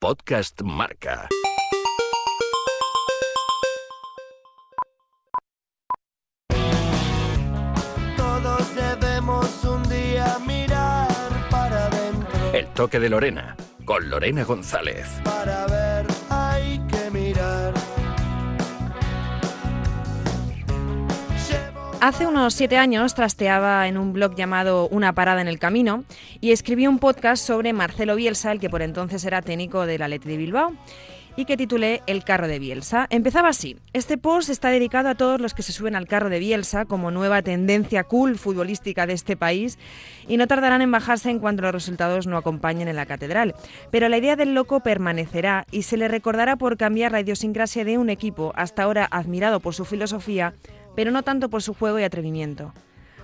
Podcast Marca. Todos debemos un día mirar para adentro. El toque de Lorena, con Lorena González. Para ver Hace unos siete años trasteaba en un blog llamado Una parada en el camino y escribí un podcast sobre Marcelo Bielsa, el que por entonces era técnico del Athletic de Bilbao, y que titulé El carro de Bielsa. Empezaba así. Este post está dedicado a todos los que se suben al carro de Bielsa como nueva tendencia cool futbolística de este país y no tardarán en bajarse en cuanto los resultados no acompañen en la catedral. Pero la idea del loco permanecerá y se le recordará por cambiar la idiosincrasia de un equipo hasta ahora admirado por su filosofía pero no tanto por su juego y atrevimiento.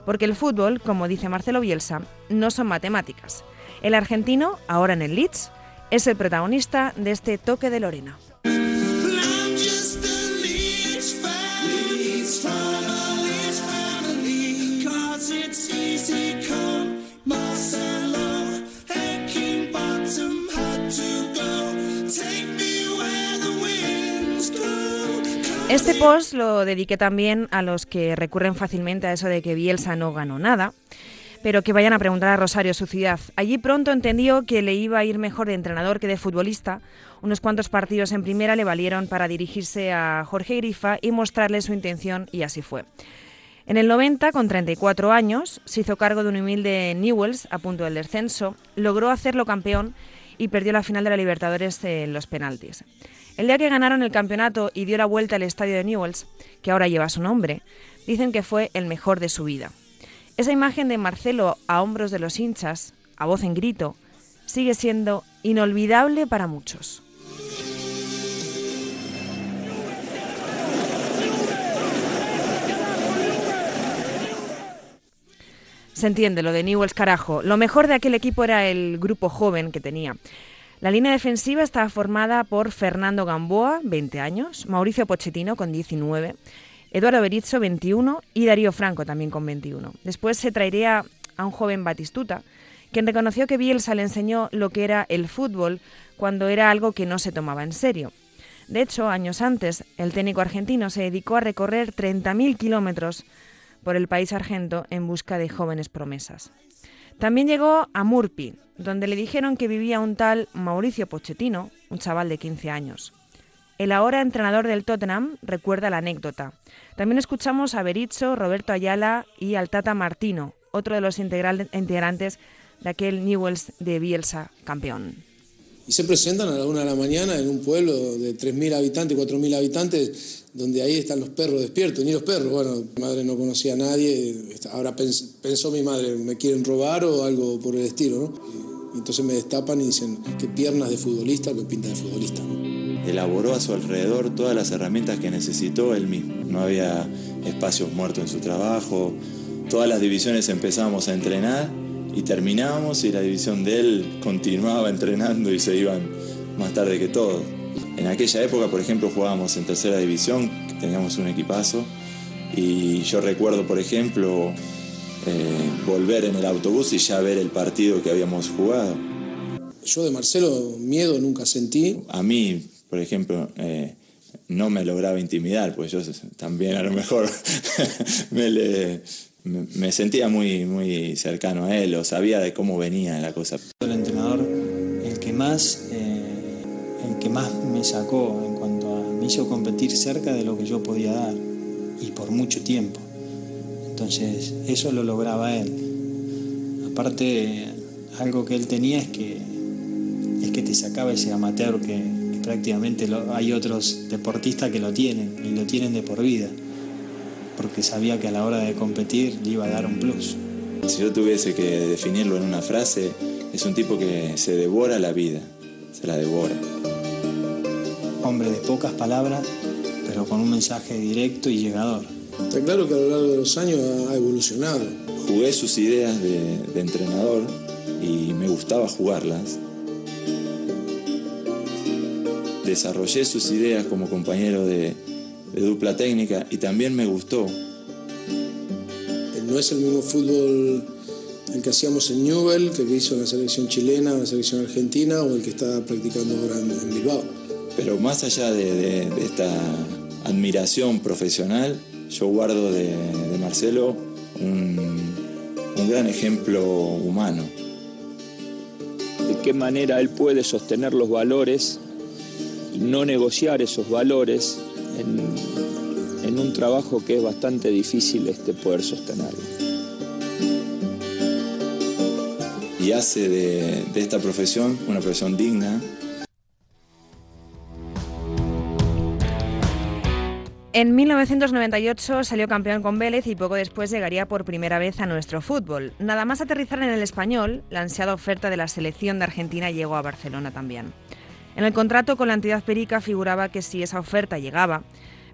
Porque el fútbol, como dice Marcelo Bielsa, no son matemáticas. El argentino, ahora en el Leeds, es el protagonista de este toque de Lorena. Este post lo dediqué también a los que recurren fácilmente a eso de que Bielsa no ganó nada, pero que vayan a preguntar a Rosario, su ciudad. Allí pronto entendió que le iba a ir mejor de entrenador que de futbolista. Unos cuantos partidos en primera le valieron para dirigirse a Jorge Grifa y mostrarle su intención, y así fue. En el 90, con 34 años, se hizo cargo de un humilde Newells a punto del descenso, logró hacerlo campeón y perdió la final de la Libertadores en los penaltis. El día que ganaron el campeonato y dio la vuelta al estadio de Newells, que ahora lleva su nombre, dicen que fue el mejor de su vida. Esa imagen de Marcelo a hombros de los hinchas, a voz en grito, sigue siendo inolvidable para muchos. Se entiende lo de Newells carajo. Lo mejor de aquel equipo era el grupo joven que tenía. La línea defensiva estaba formada por Fernando Gamboa, 20 años, Mauricio Pochettino, con 19, Eduardo Berizzo, 21, y Darío Franco, también con 21. Después se traería a un joven Batistuta, quien reconoció que Bielsa le enseñó lo que era el fútbol cuando era algo que no se tomaba en serio. De hecho, años antes, el técnico argentino se dedicó a recorrer 30.000 kilómetros por el país argento en busca de jóvenes promesas. También llegó a Murpi, donde le dijeron que vivía un tal Mauricio Pochettino, un chaval de 15 años. El ahora entrenador del Tottenham recuerda la anécdota. También escuchamos a Berizzo, Roberto Ayala y al Tata Martino, otro de los integrantes de aquel Newells de Bielsa campeón. Y se presentan a la una de la mañana en un pueblo de 3.000 habitantes, 4.000 habitantes, donde ahí están los perros despiertos, ni los perros. Bueno, mi madre no conocía a nadie, ahora pens- pensó mi madre, ¿me quieren robar o algo por el estilo? ¿no? Y entonces me destapan y dicen, qué piernas de futbolista, qué pinta de futbolista. elaboró a su alrededor todas las herramientas que necesitó él mismo. No había espacios muertos en su trabajo, todas las divisiones empezábamos a entrenar y terminábamos y la división de él continuaba entrenando y se iban más tarde que todo. En aquella época, por ejemplo, jugábamos en tercera división, teníamos un equipazo, y yo recuerdo, por ejemplo, eh, volver en el autobús y ya ver el partido que habíamos jugado. Yo de Marcelo miedo nunca sentí, A mí, por ejemplo, eh, no me lograba intimidar, pues yo también a lo mejor me, le- me- me sentía muy, muy cercano a él o sabía de cómo venía la cosa. el entrenador el que más que más me sacó en cuanto a me hizo competir cerca de lo que yo podía dar y por mucho tiempo. Entonces eso lo lograba él. Aparte algo que él tenía es que es que te sacaba ese amateur que, que prácticamente hay otros deportistas que lo tienen y lo tienen de por vida porque sabía que a la hora de competir le iba a dar un plus. Si yo tuviese que definirlo en una frase, es un tipo que se devora la vida, se la devora. Hombre de pocas palabras, pero con un mensaje directo y llegador. está claro que a lo largo de los años ha evolucionado. Jugué sus ideas de, de entrenador y me gustaba jugarlas. Desarrollé sus ideas como compañero de, de dupla técnica y también me gustó. No es el mismo fútbol el que hacíamos en Newell, que hizo en la selección chilena, en la selección argentina o el que está practicando ahora en, en Bilbao. Pero más allá de, de- de esta admiración profesional, yo guardo de, de Marcelo un, un gran ejemplo humano. de qué manera él puede sostener los valores y no negociar esos valores en, en un trabajo que es bastante difícil este poder sostenerlo. Y hace de, de esta profesión una profesión digna En 1998 salió campeón con Vélez y poco después llegaría por primera vez a nuestro fútbol. Nada más aterrizar en el español, la ansiada oferta de la selección de Argentina llegó a Barcelona también. En el contrato con la entidad perica figuraba que si esa oferta llegaba,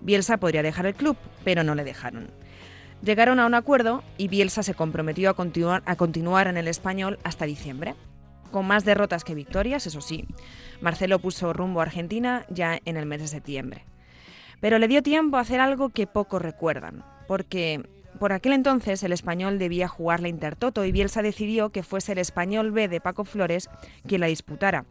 Bielsa podría dejar el club, pero no le dejaron. Llegaron a un acuerdo y Bielsa se comprometió a continuar, a continuar en el español hasta diciembre. Con más derrotas que victorias, eso sí. Marcelo puso rumbo a Argentina ya en el mes de septiembre. Pero le dio tiempo a hacer algo que pocos recuerdan, porque por aquel entonces el español debía jugar la Intertoto y Bielsa decidió que fuese el español B de Paco Flores quien la disputara.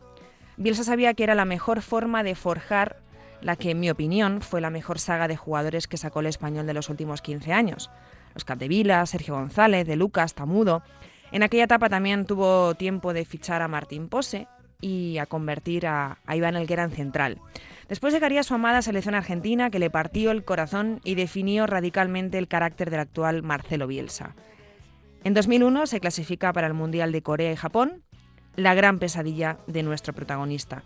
Bielsa sabía que era la mejor forma de forjar la que, en mi opinión, fue la mejor saga de jugadores que sacó el español de los últimos 15 años. Los Capdevila, Sergio González, De Lucas, Tamudo. En aquella etapa también tuvo tiempo de fichar a Martín Pose y a convertir a, a Iván Elguera en central. Después llegaría su amada selección argentina que le partió el corazón y definió radicalmente el carácter del actual Marcelo Bielsa. En 2001 se clasifica para el Mundial de Corea y Japón, la gran pesadilla de nuestro protagonista.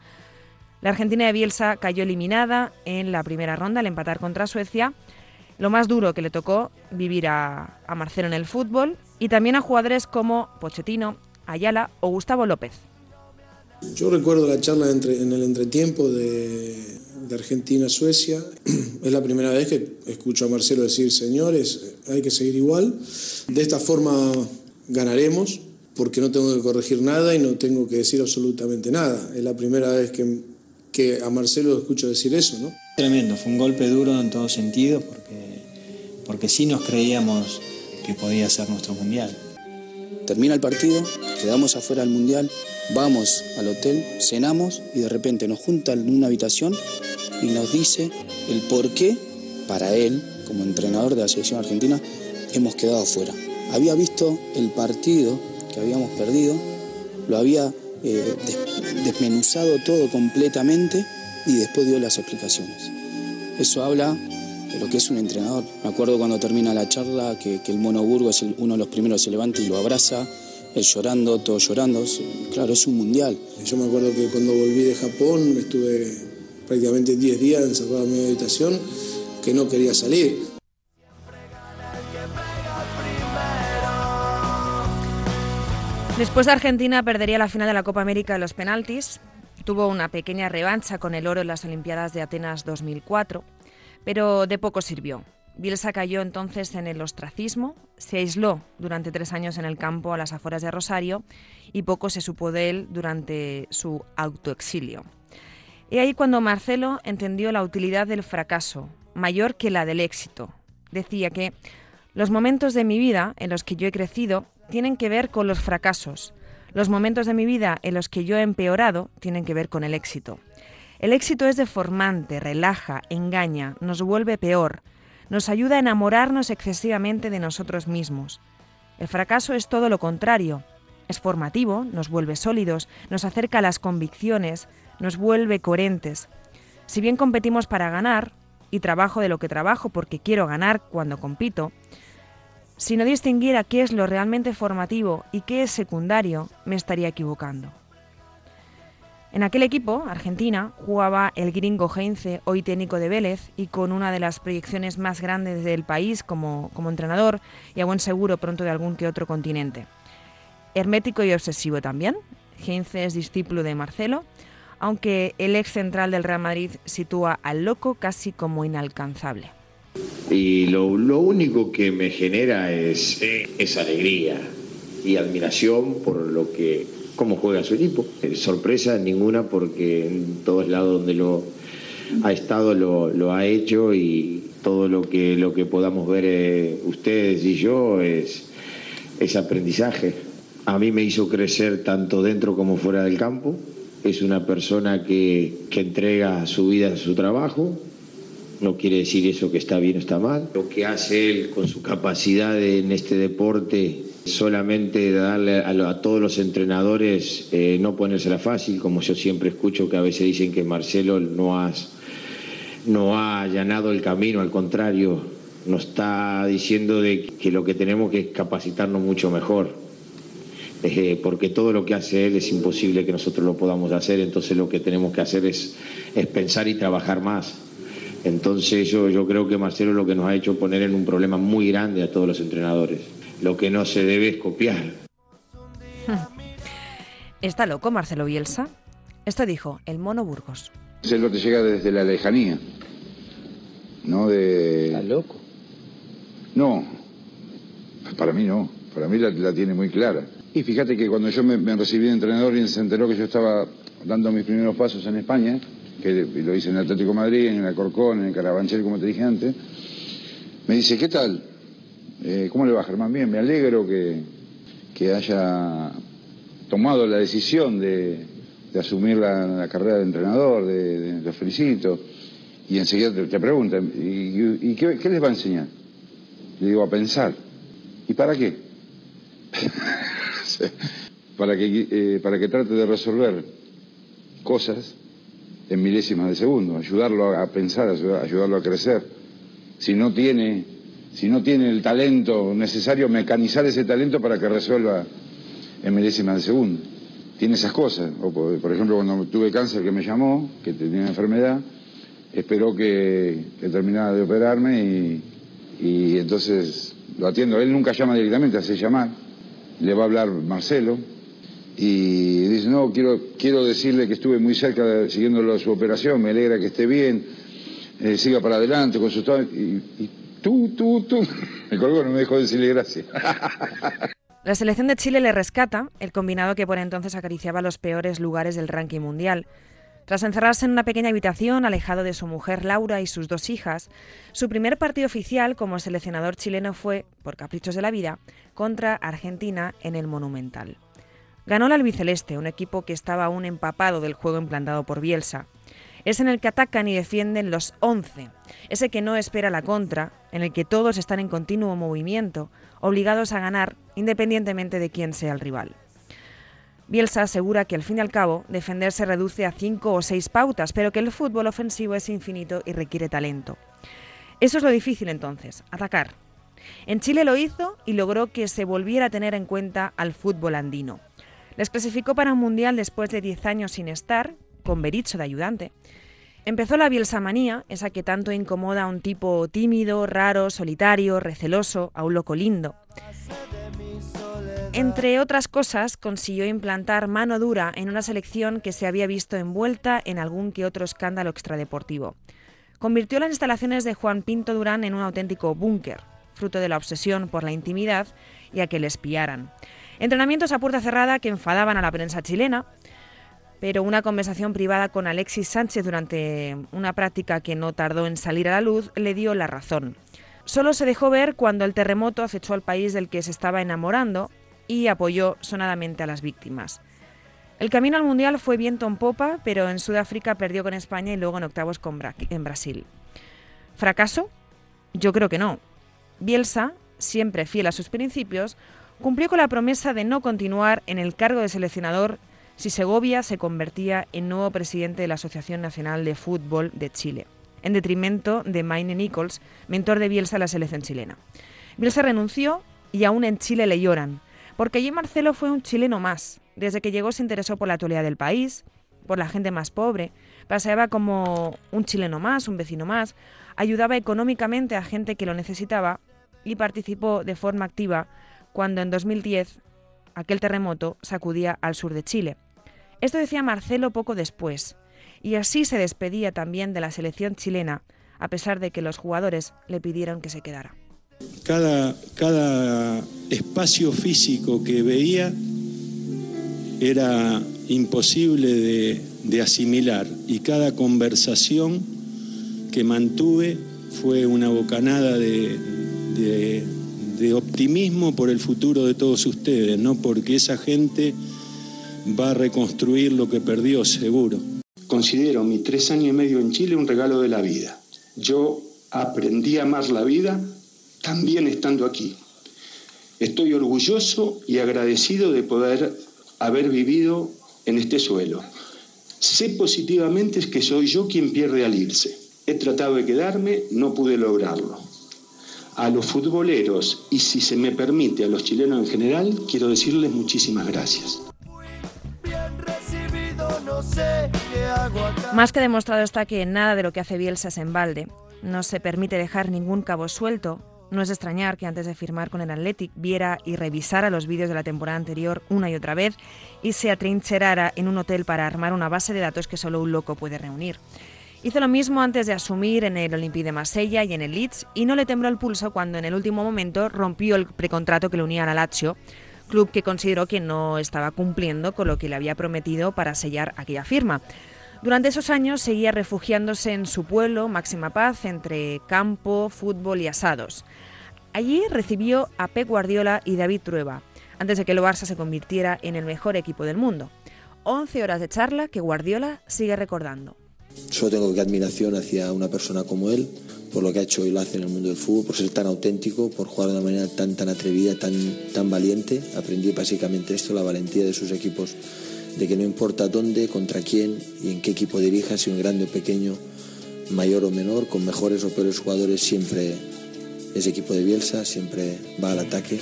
La Argentina de Bielsa cayó eliminada en la primera ronda al empatar contra Suecia. Lo más duro que le tocó vivir a, a Marcelo en el fútbol y también a jugadores como Pochettino, Ayala o Gustavo López. Yo recuerdo la charla entre- en el entretiempo de, Argentina-Suecia. Es la primera vez que escucho a Marcelo decir, señores, hay que seguir igual. De esta forma ganaremos, porque no tengo que corregir nada y no tengo que decir absolutamente nada. Es la primera vez que, que a Marcelo escucho decir eso, ¿no? Tremendo, fue un golpe duro en todo sentido porque, porque sí nos creíamos que podía ser nuestro mundial. Termina el partido, quedamos afuera del mundial, vamos al hotel, cenamos y de repente nos juntan en una habitación y nos dice el por qué, para él, como entrenador de la selección argentina, hemos quedado afuera. Había visto el partido que habíamos perdido, lo había eh, des- desmenuzado todo completamente y después dio las explicaciones. Eso habla de lo que es un entrenador. Me acuerdo cuando termina la charla que, que el Mono Burgo es el- uno de los primeros que se levanta y lo abraza, él llorando, todos llorando. Claro, es un mundial. Yo me acuerdo que cuando volví de Japón estuve prácticamente 10 días encerrado en mi habitación que no quería salir. Después Argentina perdería la final de la Copa América en los penaltis. Tuvo una pequeña revancha con el oro en las Olimpiadas de Atenas 2004, pero de poco sirvió. Bielsa cayó entonces en el ostracismo, se aisló durante tres años en el campo a las afueras de Rosario y poco se supo de él durante su autoexilio. Y ahí cuando Marcelo entendió la utilidad del fracaso, mayor que la del éxito. Decía que los momentos de mi vida en los que yo he crecido tienen que ver con los fracasos. Los momentos de mi vida en los que yo he empeorado tienen que ver con el éxito. El éxito es deformante, relaja, engaña, nos vuelve peor, nos ayuda a enamorarnos excesivamente de nosotros mismos. El fracaso es todo lo contrario. Es formativo, nos vuelve sólidos, nos acerca a las convicciones, nos vuelve coherentes. Si bien competimos para ganar, y trabajo de lo que trabajo porque quiero ganar cuando compito, si no distinguiera qué es lo realmente formativo y qué es secundario, me estaría equivocando. En aquel equipo, Argentina, jugaba el gringo Heinze, hoy técnico de Vélez, y con una de las proyecciones más grandes del país como, como entrenador y a buen seguro pronto de algún que otro continente. Hermético y obsesivo también. Heinze es discípulo de Marcelo, aunque el ex central del Real Madrid sitúa al loco casi como inalcanzable. Y lo, lo único que me genera es, es alegría y admiración por lo que cómo juega su equipo. Eh, Sorpresa ninguna porque en todos lados donde lo ha estado lo, ha hecho y todo lo que lo que podamos ver eh, ustedes y yo es, es aprendizaje. A mí me hizo crecer tanto dentro como fuera del campo. Es una persona que, que entrega su vida a su trabajo. No quiere decir eso que está bien o está mal. Lo que hace él con su capacidad en este deporte, solamente darle a, a todos los entrenadores eh, no ponérsela fácil, como yo siempre escucho que a veces dicen que Marcelo no no ha allanado el camino, al contrario, nos está diciendo de que lo que tenemos que es capacitarnos mucho mejor. Eh, porque todo lo que hace él es imposible que nosotros lo podamos hacer, entonces lo que tenemos que hacer es, es pensar y trabajar más. Entonces yo, yo creo que Marcelo lo que nos ha hecho poner en un problema muy grande a todos los entrenadores. Lo que no se debe es copiar. ¿Está loco Marcelo Bielsa? Esto dijo el mono Burgos. Marcelo te llega desde la lejanía. No de. ¿Estás loco? No. Para mí no. Para mí la, la tiene muy clara. Y fíjate que cuando yo me, me recibí de entrenador y se enteró que yo estaba dando mis primeros pasos en España, que lo hice en el Atlético de Madrid, en el Alcorcón, en el Carabanchel, como te dije antes, me dice, ¿qué tal? Eh, ¿Cómo le va, Germán? Bien, me alegro que, que haya tomado la decisión de, de asumir la, carrera de entrenador, de, de- lo felicito. Y enseguida te, te preguntan, ¿y, qué, qué les va a enseñar? Le digo, a pensar. ¿Y para qué? para, que, eh, para que trate de resolver cosas en milésimas de segundo, ayudarlo a, pensar, ayudar- ayudarlo a crecer. Si no tiene, si no tiene el talento necesario, mecanizar ese talento para que resuelva en milésimas de segundo. Tiene esas cosas. O por, ejemplo, cuando tuve cáncer que me llamó, que tenía una enfermedad, esperó que, terminara de operarme y, y entonces lo atiendo. Él nunca llama directamente, hace llamar. Le va a hablar Marcelo y dice, no, quiero, quiero decirle que estuve muy cerca de, siguiendo su operación, me alegra que esté bien, eh, siga para adelante con su... Y tú, tú, tú, me colgó, no me dejó decirle gracias. La selección de Chile le rescata el combinado que por entonces acariciaba los peores lugares del ranking mundial. Tras encerrarse en una pequeña habitación alejado de su mujer Laura y sus dos hijas, su primer partido oficial como seleccionador chileno fue, por caprichos de la vida, contra Argentina en el Monumental. Ganó el albiceleste, un equipo que estaba aún empapado del juego implantado por Bielsa. Es en el que atacan y defienden los 11, ese que no espera la contra, en el que todos están en continuo movimiento, obligados a ganar independientemente de quién sea el rival. Bielsa asegura que al fin y al cabo defender se reduce a cinco o seis pautas, pero que el fútbol ofensivo es infinito y requiere talento. Eso es lo difícil entonces, atacar. En Chile lo hizo y logró que se volviera a tener en cuenta al fútbol andino. Les clasificó para un mundial después de 10 años sin estar, con Berizzo de ayudante. Empezó la bielsamanía, esa que tanto incomoda a un tipo tímido, raro, solitario, receloso, a un loco lindo. Entre otras cosas, consiguió implantar mano dura en una selección que se había visto envuelta en algún que otro escándalo extradeportivo. Convirtió las instalaciones de Juan Pinto Durán en un auténtico búnker, fruto de la obsesión por la intimidad y a que le espiaran. Entrenamientos a puerta cerrada que enfadaban a la prensa chilena, pero una conversación privada con Alexis Sánchez durante una práctica que no tardó en salir a la luz le dio la razón. Solo se dejó ver cuando el terremoto acechó al país del que se estaba enamorando y apoyó sonadamente a las víctimas. El camino al Mundial fue viento en popa, pero en Sudáfrica perdió con España y luego en octavos con en Brasil. ¿Fracaso? Yo creo que no. Bielsa, siempre fiel a sus principios, cumplió con la promesa de no continuar en el cargo de seleccionador si Segovia se convertía en nuevo presidente de la Asociación Nacional de Fútbol de Chile, en detrimento de Maine Nichols, mentor de Bielsa en la selección chilena. Bielsa renunció y aún en Chile le lloran, porque allí Marcelo fue un chileno más. Desde que llegó se interesó por la actualidad del país, por la gente más pobre, paseaba como un chileno más, un vecino más, ayudaba económicamente a gente que lo necesitaba y participó de forma activa cuando en 2010 aquel terremoto sacudía al sur de Chile. Esto decía Marcelo poco después, y así se despedía también de la selección chilena, a pesar de que los jugadores le pidieron que se quedara. Cada, cada espacio físico que veía era imposible de, asimilar y cada conversación que mantuve fue una bocanada de- de optimismo por el futuro de todos ustedes, ¿no? Porque esa gente va a reconstruir lo que perdió, seguro. Considero mis tres años y medio en Chile un regalo de la vida. Yo aprendí a amar la vida también estando aquí. Estoy orgulloso y agradecido de poder haber vivido en este suelo. Sé positivamente que soy yo quien pierde al irse. He tratado de quedarme, no pude lograrlo. A los futboleros y si se me permite a los chilenos en general, quiero decirles muchísimas gracias. Más que demostrado está que nada de lo que hace Bielsa es en balde. No se permite dejar ningún cabo suelto. No es extrañar que antes de firmar con el Athletic viera y revisara los vídeos de la temporada anterior una y otra vez y se atrincherara en un hotel para armar una base de datos que solo un loco puede reunir. Hizo lo mismo antes de asumir en el Olympique de Marsella y en el Leeds y no le tembló el pulso cuando en el último momento rompió el precontrato que le unía al Lazio, club que consideró que no estaba cumpliendo con lo que le había prometido para sellar aquella firma. Durante esos años seguía refugiándose en su pueblo, Máxima Paz, entre campo, fútbol y asados. Allí recibió a Pep Guardiola y David Trueba, antes de que el Barça se convirtiera en el mejor equipo del mundo. 11 horas de charla que Guardiola sigue recordando. Solo tengo que admiración hacia una persona como él, por lo que ha hecho y lo hace en el mundo del fútbol, por ser tan auténtico, por jugar de una manera tan, tan atrevida, tan, tan valiente. Aprendí básicamente esto, la valentía de sus equipos, de que no importa dónde, contra quién y en qué equipo dirija, si un grande o pequeño, mayor o menor, con mejores o peores jugadores, siempre ese equipo de Bielsa siempre va al ataque.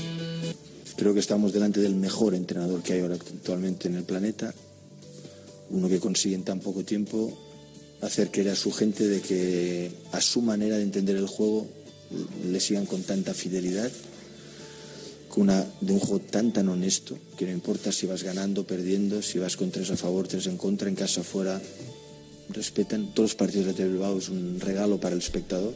Creo que estamos delante del mejor entrenador que hay ahora actualmente en el planeta, uno que consigue en tan poco tiempo hacer creer a su gente de que a su manera de entender el juego le sigan con tanta fidelidad, con una, de un juego tan tan honesto, que no importa si vas ganando, perdiendo, si vas con tres a favor, tres en contra, en casa afuera, respetan todos los partidos de Bilbao, es un regalo para el espectador.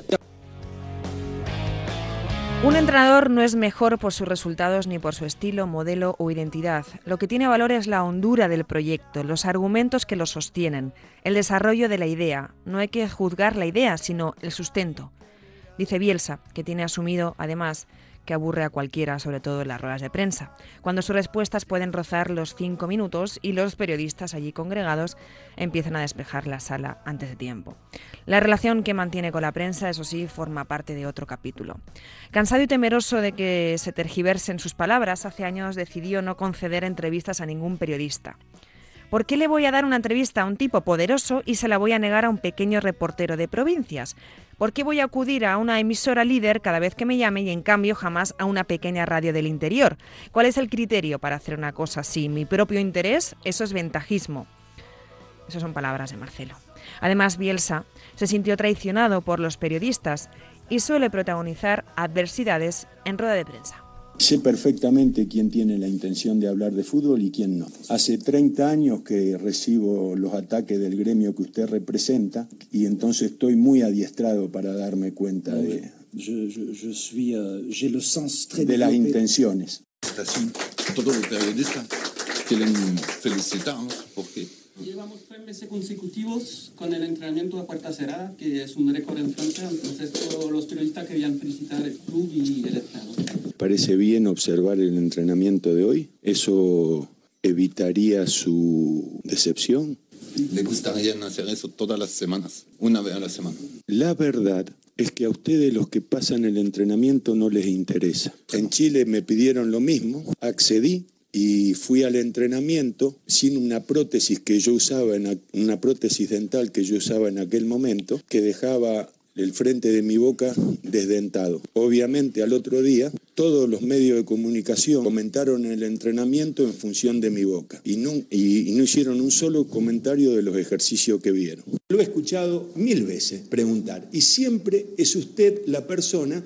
Un entrenador no es mejor por sus resultados ni por su estilo, modelo o identidad. Lo que tiene valor es la hondura del proyecto, los argumentos que lo sostienen, el desarrollo de la idea. No hay que juzgar la idea, sino el sustento. Dice Bielsa, que tiene asumido, además, que aburre a cualquiera, sobre todo en las ruedas de prensa, cuando sus respuestas pueden rozar los cinco minutos y los periodistas allí congregados empiezan a despejar la sala antes de tiempo. La relación que mantiene con la prensa, eso sí, forma parte de otro capítulo. Cansado y temeroso de que se tergiversen sus palabras, hace años decidió no conceder entrevistas a ningún periodista. ¿Por qué le voy a dar una entrevista a un tipo poderoso y se la voy a negar a un pequeño reportero de provincias? ¿Por qué voy a acudir a una emisora líder cada vez que me llame y en cambio jamás a una pequeña radio del interior? ¿Cuál es el criterio para hacer una cosa así? ¿Mi propio interés? Eso es ventajismo. Esas son palabras de Marcelo. Además, Bielsa se sintió traicionado por los periodistas y suele protagonizar adversidades en rueda de prensa. Sé perfectamente quién tiene la intención de hablar de fútbol y quién no. Hace 30 años que recibo los ataques del gremio que usted representa y entonces estoy muy adiestrado para darme cuenta de, Je, je, je suis, j'ai le sens très de las intenciones. Todos los periodistas quieren felicitarnos porque Llevamos tres meses consecutivos con el entrenamiento a puerta cerrada, que es un récord en Francia. Entonces, todos los periodistas querían felicitar el club y el entrenador. ¿Parece bien observar el entrenamiento de hoy? ¿Eso evitaría su decepción? le gustaría hacer eso todas las semanas, una vez a la semana. La verdad es que a ustedes los que pasan el entrenamiento no les interesa. En Chile me pidieron lo mismo, accedí y fui al entrenamiento sin una prótesis que yo usaba, en, a- una prótesis dental que yo usaba en aquel momento, que dejaba el frente de mi boca desdentado. Obviamente al otro día todos los medios de comunicación comentaron el entrenamiento en función de mi boca y no, y- no hicieron un solo comentario de los ejercicios que vieron. Lo he escuchado mil veces preguntar y siempre es usted la persona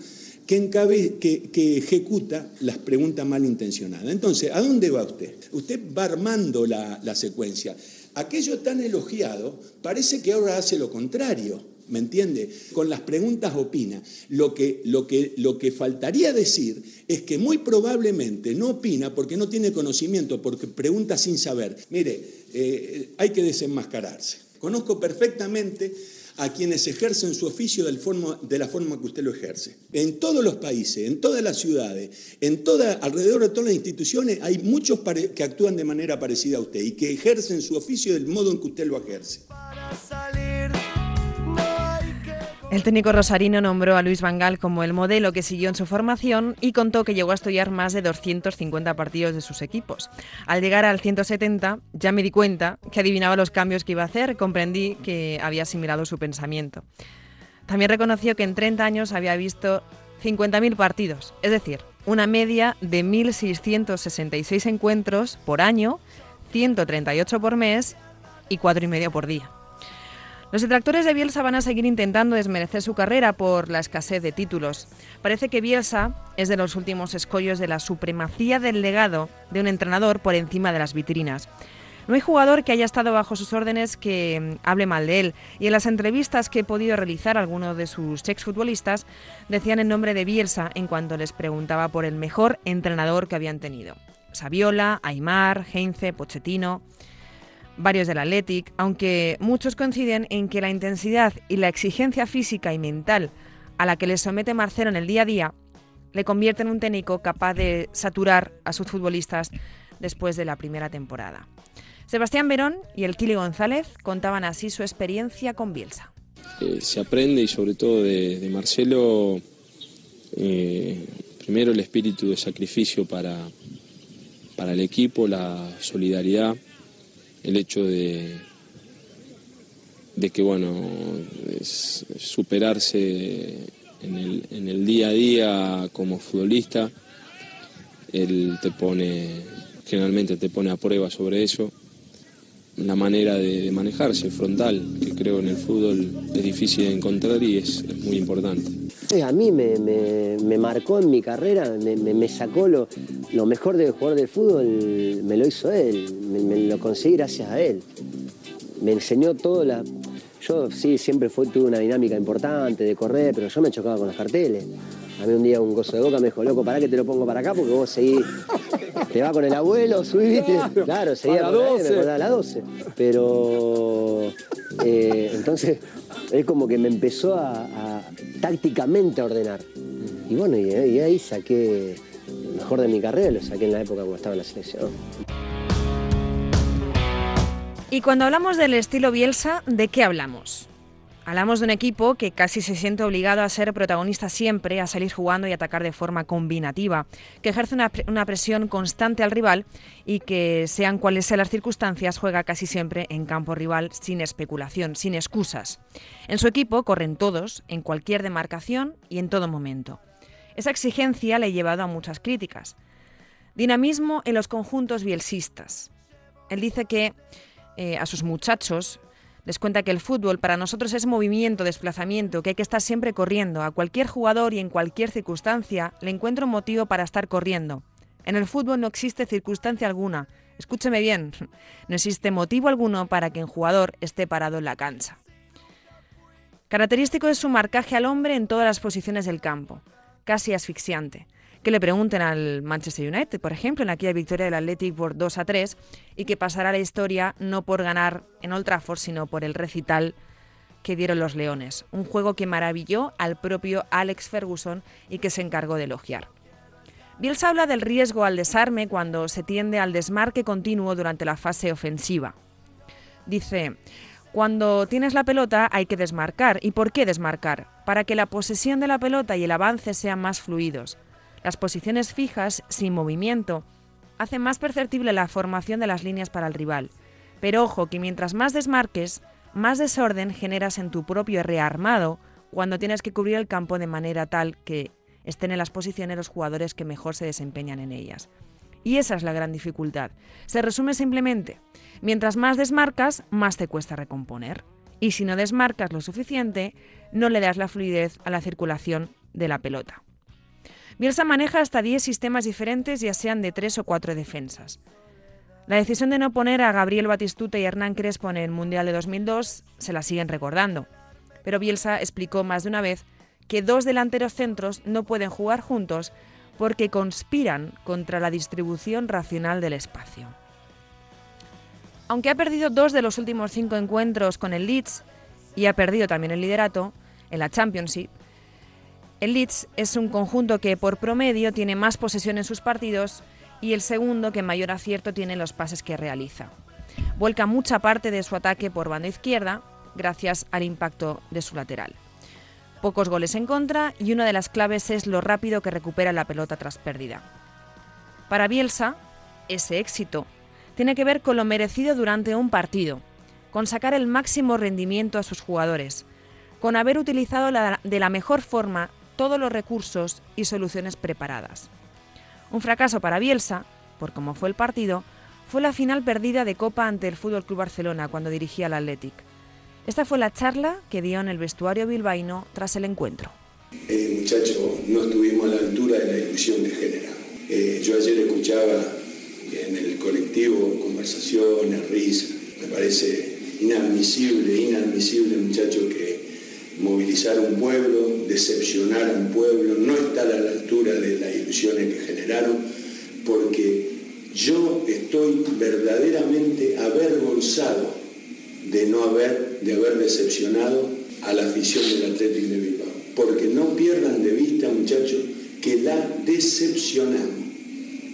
que, encabe- que, que ejecuta las preguntas malintencionadas. Entonces, ¿a dónde va usted? Usted va armando la, la secuencia. Aquello tan elogiado parece que ahora hace lo contrario. ¿Me entiende? Con las preguntas opina. Lo que, lo, que, lo que faltaría decir es que muy probablemente no opina porque no tiene conocimiento, porque pregunta sin saber. Mire, eh, hay que desenmascararse. Conozco perfectamente a quienes ejercen su oficio de la forma que usted lo ejerce. En todos los países, en todas las ciudades, en toda, alrededor de todas las instituciones, hay muchos que actúan de manera parecida a usted y que ejercen su oficio del modo en que usted lo ejerce. El técnico rosarino nombró a Luis Vangal como el modelo que siguió en su formación y contó que llegó a estudiar más de 250 partidos de sus equipos. Al llegar al 170 ya me di cuenta que adivinaba los cambios que iba a hacer, comprendí que había asimilado su pensamiento. También reconoció que en 30 años había visto 50.000 partidos, es decir, una media de 1.666 encuentros por año, 138 por mes y cuatro y medio por día. Los detractores de Bielsa van a seguir intentando desmerecer su carrera por la escasez de títulos. Parece que Bielsa es de los últimos escollos de la supremacía del legado de un entrenador por encima de las vitrinas. No hay jugador que haya estado bajo sus órdenes que mm, hable mal de él. Y en las entrevistas que he podido realizar, algunos de sus exfutbolistas decían el nombre de Bielsa en cuanto les preguntaba por el mejor entrenador que habían tenido. Saviola, Aymar, Heinze, Pochettino varios del Athletic, aunque muchos coinciden en que la intensidad y la exigencia física y mental a la que le somete Marcelo en el día a día le convierte en un técnico capaz de saturar a sus futbolistas después de la primera temporada. Sebastián Verón y el Kili González contaban así su experiencia con Bielsa. Eh, se aprende y sobre todo de, Marcelo, eh, primero el espíritu de sacrificio para, para el equipo, la solidaridad, el hecho de, de que bueno, superarse en el, en el día a día como futbolista, él te pone, generalmente te pone a prueba sobre eso, la manera de, de manejarse frontal, que creo en el fútbol es difícil de encontrar y es, muy importante. A mí me, marcó en mi carrera, me, me- sacó lo, lo mejor del jugador del fútbol, me lo hizo él, me lo conseguí gracias a él. Me enseñó todo la... Yo sí, siempre fue, tuve una dinámica importante de correr, pero yo me chocaba con los carteles. A mí un día un gozo de boca me dijo, loco, pará que te lo pongo para acá porque vos seguís, te va con el abuelo, subís. Claro, Claro, seguía a con la la, 12. me acordaba a las 12. Pero eh, entonces es como que me empezó a, a tácticamente a ordenar. Y bueno, y, y ahí saqué lo mejor de mi carrera, lo saqué en la época cuando estaba en la selección. Y cuando hablamos del estilo Bielsa, ¿de qué hablamos? Hablamos de un equipo que casi se siente obligado a ser protagonista siempre, a salir jugando y atacar de forma combinativa, que ejerce una, pre- una presión constante al rival y que, sean cuales sean las circunstancias, juega casi siempre en campo rival sin especulación, sin excusas. En su equipo corren todos, en cualquier demarcación y en todo momento. Esa exigencia le ha llevado a muchas críticas. Dinamismo en los conjuntos bielsistas. Él dice que eh, a sus muchachos les cuenta que el fútbol para nosotros es movimiento, desplazamiento, que hay que estar siempre corriendo. A cualquier jugador y en cualquier circunstancia le encuentro un motivo para estar corriendo. En el fútbol no existe circunstancia alguna. Escúcheme bien, no existe motivo alguno para que un jugador esté parado en la cancha. Característico es su marcaje al hombre en todas las posiciones del campo, casi asfixiante. Que le pregunten al Manchester United, por ejemplo, en aquella victoria del Athletic por 2 a 3 y que pasará la historia no por ganar en Old Trafford, sino por el recital que dieron los Leones. Un juego que maravilló al propio Alex Ferguson y que se encargó de elogiar. Bielsa habla del riesgo al desarme cuando se tiende al desmarque continuo durante la fase ofensiva. Dice, cuando tienes la pelota hay que desmarcar. ¿Y por qué desmarcar? Para que la posesión de la pelota y el avance sean más fluidos. Las posiciones fijas, sin movimiento, hacen más perceptible la formación de las líneas para el rival. Pero ojo que mientras más desmarques, más desorden generas en tu propio rearmado cuando tienes que cubrir el campo de manera tal que estén en las posiciones los jugadores que mejor se desempeñan en ellas. Y esa es la gran dificultad. Se resume simplemente, mientras más desmarcas, más te cuesta recomponer. Y si no desmarcas lo suficiente, no le das la fluidez a la circulación de la pelota. Bielsa maneja hasta 10 sistemas diferentes, ya sean de 3 o 4 defensas. La decisión de no poner a Gabriel Batistuta y Hernán Crespo en el Mundial de 2002 se la siguen recordando. Pero Bielsa explicó más de una vez que dos delanteros centros no pueden jugar juntos porque conspiran contra la distribución racional del espacio. Aunque ha perdido dos de los últimos cinco encuentros con el Leeds y ha perdido también el liderato en la Championship, el Leeds es un conjunto que por promedio tiene más posesión en sus partidos y el segundo que mayor acierto tiene en los pases que realiza. Vuelca mucha parte de su ataque por banda izquierda gracias al impacto de su lateral. Pocos goles en contra y una de las claves es lo rápido que recupera la pelota tras pérdida. Para Bielsa, ese éxito tiene que ver con lo merecido durante un partido, con sacar el máximo rendimiento a sus jugadores, con haber utilizado de la mejor forma todos los recursos y soluciones preparadas. Un fracaso para Bielsa, por cómo fue el partido, fue la final perdida de Copa ante el Fútbol Club Barcelona cuando dirigía al Athletic. Esta fue la charla que dio en el vestuario bilbaíno tras el encuentro. Eh, muchachos, no estuvimos a la altura de la ilusión que generamos. Eh, yo ayer escuchaba en el colectivo conversaciones, risas. Me parece inadmisible, inadmisible, muchachos, que movilizar un pueblo, decepcionar a un pueblo, no estar a la altura de las ilusiones que generaron, porque yo estoy verdaderamente avergonzado de no haber, de haber decepcionado a la afición del Atlético de Bilbao. Porque no pierdan de vista, muchachos, que la decepcionamos.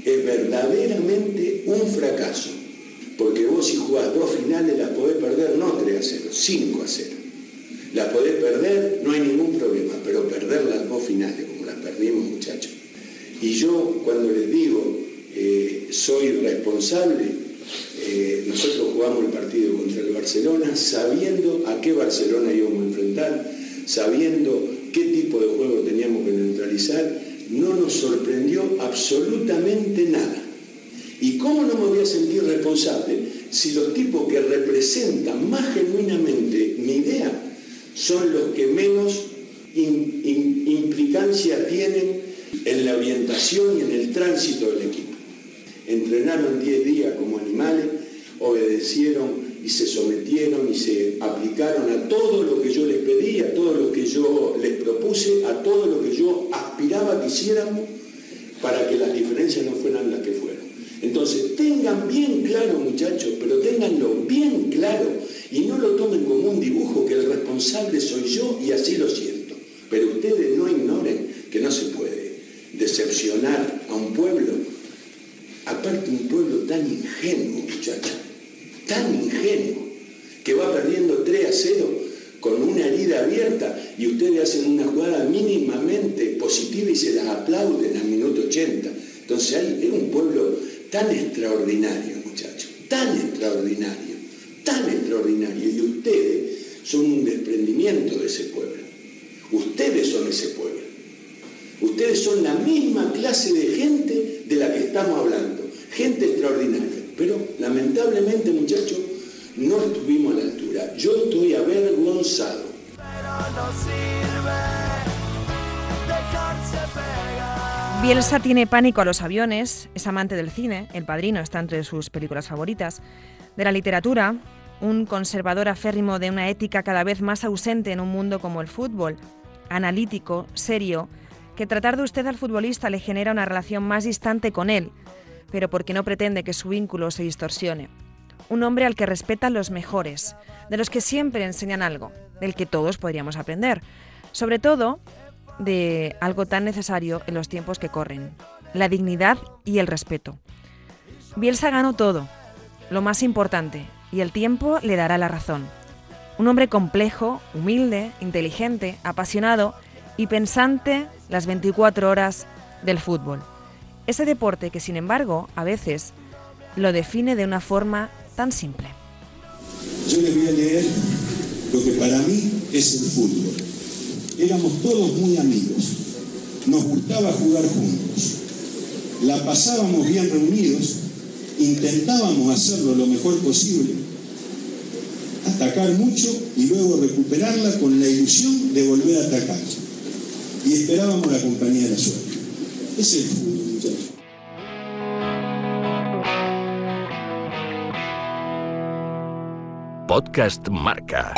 Es verdaderamente un fracaso. Porque vos si jugás dos finales las podés perder no 3 a 0, 5 a 0. Las podés perder, no hay ningún problema, pero perder las dos finales, como las perdimos, muchachos. Y yo cuando les digo, eh, soy responsable, eh, nosotros jugamos el partido contra el Barcelona sabiendo a qué Barcelona íbamos a enfrentar, sabiendo qué tipo de juego teníamos que neutralizar, no nos sorprendió absolutamente nada. ¿Y cómo no me voy a sentir responsable si los tipos que representan más genuinamente mi idea son los que menos implicancia tienen en la orientación y en el tránsito del equipo? Entrenaron 10 días como animales, obedecieron y se sometieron y se aplicaron a todo lo que yo les pedí, a todo lo que yo les propuse, a todo lo que yo aspiraba que hiciéramos para que las diferencias no fueran las que fueron. Entonces, tengan bien claro, muchachos, pero ténganlo bien claro y no lo tomen como un dibujo que el responsable soy yo y así lo siento. Pero ustedes no ignoren que no se puede decepcionar a un pueblo, aparte un pueblo tan ingenuo, muchachos, tan ingenuo, que va perdiendo 3 a 0 con una herida abierta y ustedes hacen una jugada mínimamente positiva y se las aplauden al minuto 80. Entonces es un pueblo tan extraordinario, muchachos, tan extraordinario, tan extraordinario. Y ustedes son un desprendimiento de ese pueblo. Ustedes son ese pueblo. Ustedes son la misma clase de gente de la que estamos hablando. Gente extraordinaria. Pero lamentablemente, muchachos, no estuvimos a la altura. Yo estoy avergonzado. Bielsa tiene pánico a los aviones, es amante del cine, El Padrino está entre sus películas favoritas, de la literatura, un conservador aférrimo de una ética cada vez más ausente en un mundo como el fútbol, analítico, serio, que tratar de usted al futbolista le genera una relación más distante con él, pero porque no pretende que su vínculo se distorsione. Un hombre al que respetan los mejores, de los que siempre enseñan algo, del que todos podríamos aprender. Sobre todo, de algo tan necesario en los tiempos que corren, la dignidad y el respeto. Bielsa ganó todo, lo más importante, y el tiempo le dará la razón. Un hombre complejo, humilde, inteligente, apasionado y pensante las 24 horas del fútbol. Ese deporte que, sin embargo, a veces lo define de una forma tan simple. Yo les voy a leer lo que para mí es el fútbol. Éramos todos muy amigos, nos gustaba jugar juntos, la pasábamos bien reunidos, intentábamos hacerlo lo mejor posible, atacar mucho y luego recuperarla con la ilusión de volver a atacar. Y esperábamos la compañía de la suerte. Es el fútbol, muchachos. Podcast Marca.